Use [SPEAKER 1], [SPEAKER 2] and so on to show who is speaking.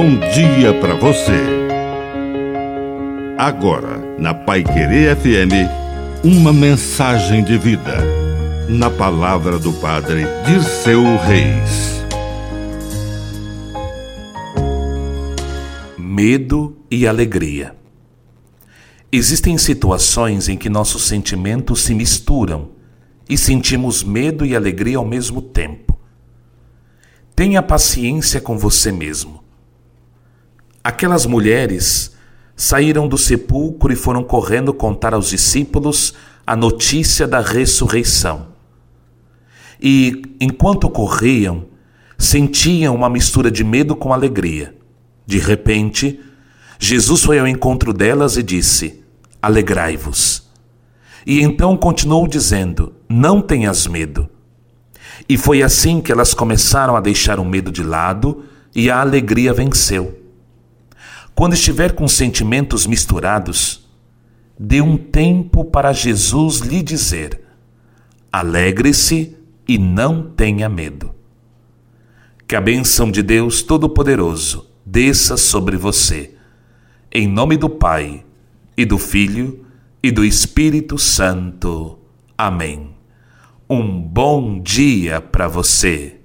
[SPEAKER 1] bom dia para você. Agora, na Pai Querer FM, uma mensagem de vida. Na palavra do Padre de seu Reis.
[SPEAKER 2] Medo e alegria. Existem situações em que nossos sentimentos se misturam e sentimos medo e alegria ao mesmo tempo. Tenha paciência com você mesmo. Aquelas mulheres saíram do sepulcro e foram correndo contar aos discípulos a notícia da ressurreição. E, enquanto corriam, sentiam uma mistura de medo com alegria. De repente, Jesus foi ao encontro delas e disse: Alegrai-vos. E então continuou dizendo: Não tenhas medo. E foi assim que elas começaram a deixar o medo de lado e a alegria venceu. Quando estiver com sentimentos misturados, dê um tempo para Jesus lhe dizer: alegre-se e não tenha medo. Que a bênção de Deus Todo-Poderoso desça sobre você em nome do Pai, e do Filho, e do Espírito Santo. Amém. Um bom dia para você.